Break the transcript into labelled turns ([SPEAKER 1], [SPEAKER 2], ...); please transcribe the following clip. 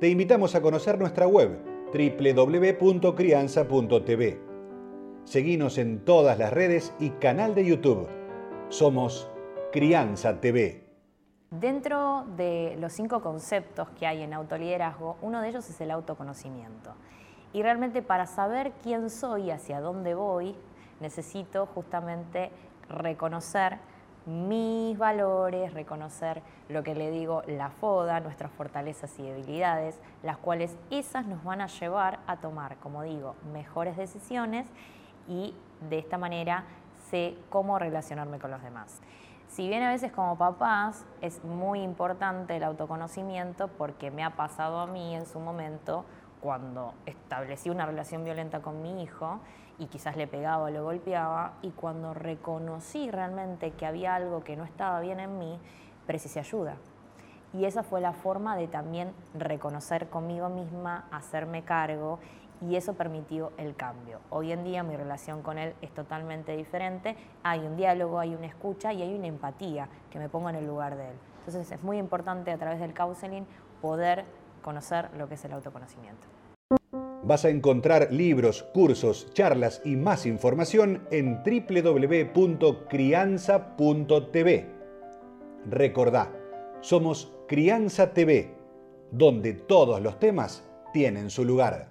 [SPEAKER 1] Te invitamos a conocer nuestra web www.crianza.tv. Seguinos en todas las redes y canal de YouTube. Somos Crianza TV.
[SPEAKER 2] Dentro de los cinco conceptos que hay en autoliderazgo, uno de ellos es el autoconocimiento. Y realmente para saber quién soy y hacia dónde voy, necesito justamente reconocer mis valores, reconocer lo que le digo la foda, nuestras fortalezas y debilidades, las cuales esas nos van a llevar a tomar, como digo, mejores decisiones y de esta manera sé cómo relacionarme con los demás. Si bien a veces como papás es muy importante el autoconocimiento porque me ha pasado a mí en su momento cuando establecí una relación violenta con mi hijo y quizás le pegaba o lo golpeaba, y cuando reconocí realmente que había algo que no estaba bien en mí, precisé ayuda. Y esa fue la forma de también reconocer conmigo misma, hacerme cargo, y eso permitió el cambio. Hoy en día mi relación con él es totalmente diferente, hay un diálogo, hay una escucha y hay una empatía que me pongo en el lugar de él. Entonces es muy importante a través del counseling poder conocer lo que es el autoconocimiento.
[SPEAKER 1] Vas a encontrar libros, cursos, charlas y más información en www.crianza.tv. Recordá, somos Crianza TV, donde todos los temas tienen su lugar.